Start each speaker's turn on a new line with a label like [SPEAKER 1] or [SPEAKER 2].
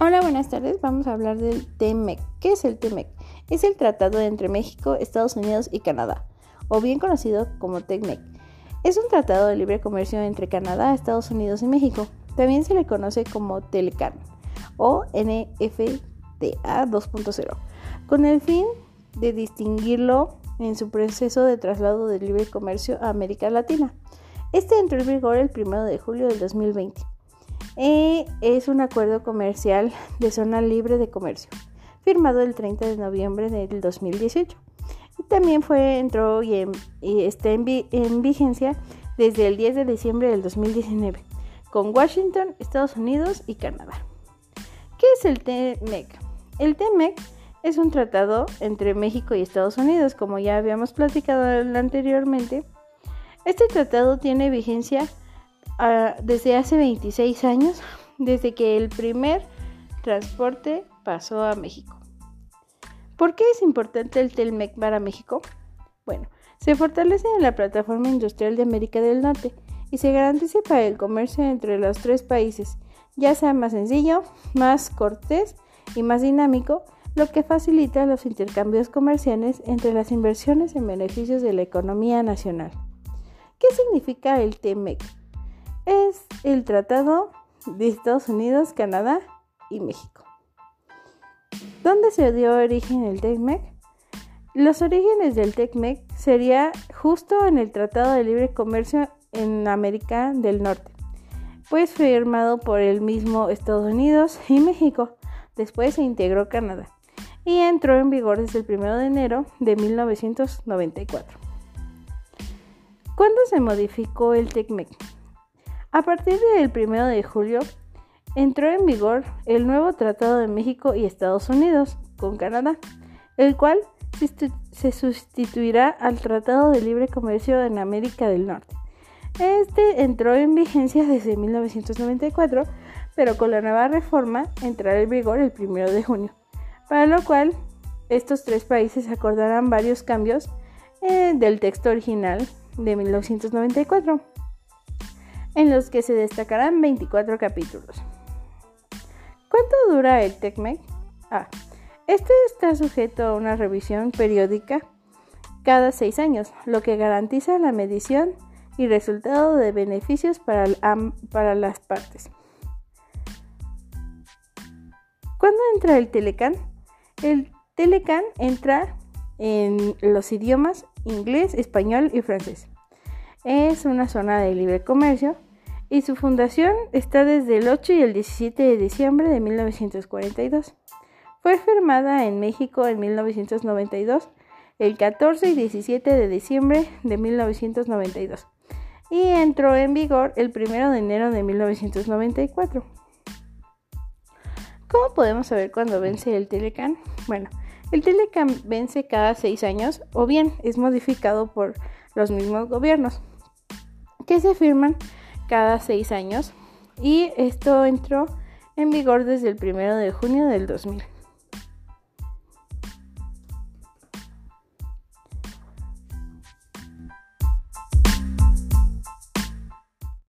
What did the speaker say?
[SPEAKER 1] Hola, buenas tardes. Vamos a hablar del TMEC. ¿Qué es el TMEC? Es el tratado entre México, Estados Unidos y Canadá, o bien conocido como TECMEC. Es un tratado de libre comercio entre Canadá, Estados Unidos y México. También se le conoce como TELECAN o NFTA 2.0, con el fin de distinguirlo en su proceso de traslado de libre comercio a América Latina. Este entró en vigor el 1 de julio del 2020 es un acuerdo comercial de zona libre de comercio, firmado el 30 de noviembre del 2018. Y también fue, entró y, está en, en, vigencia desde el 10 de diciembre del 2019, con Washington, Estados Unidos y Canadá. ¿Qué es el TMEC? El TMEC es un tratado entre México y Estados Unidos, como ya habíamos platicado anteriormente. Este tratado tiene vigencia desde hace 26 años, desde que el primer transporte pasó a México. ¿Por qué es importante el Telmec para México? Bueno, se fortalece en la plataforma industrial de América del Norte y se garantiza para el comercio entre los tres países, ya sea más sencillo, más cortés y más dinámico, lo que facilita los intercambios comerciales entre las inversiones en beneficios de la economía nacional. ¿Qué significa el TMEC? Es el Tratado de Estados Unidos, Canadá y México. ¿Dónde se dio origen el TECMEC? Los orígenes del TECMEC sería justo en el Tratado de Libre Comercio en América del Norte, pues firmado por el mismo Estados Unidos y México. Después se integró Canadá y entró en vigor desde el 1 de enero de 1994. ¿Cuándo se modificó el TECMEC? A partir del 1 de julio entró en vigor el nuevo Tratado de México y Estados Unidos con Canadá, el cual se sustituirá al Tratado de Libre Comercio en América del Norte. Este entró en vigencia desde 1994, pero con la nueva reforma entrará en vigor el 1 de junio, para lo cual estos tres países acordarán varios cambios eh, del texto original de 1994 en los que se destacarán 24 capítulos. ¿Cuánto dura el TECMEC? Ah, este está sujeto a una revisión periódica cada seis años, lo que garantiza la medición y resultado de beneficios para, para las partes. ¿Cuándo entra el Telecan? El Telecan entra en los idiomas inglés, español y francés. Es una zona de libre comercio y su fundación está desde el 8 y el 17 de diciembre de 1942. Fue firmada en México en 1992, el 14 y 17 de diciembre de 1992 y entró en vigor el 1 de enero de 1994. ¿Cómo podemos saber cuándo vence el Telecan? Bueno, el Telecan vence cada seis años o bien es modificado por los mismos gobiernos que se firman cada seis años y esto entró en vigor desde el 1 de junio del 2000.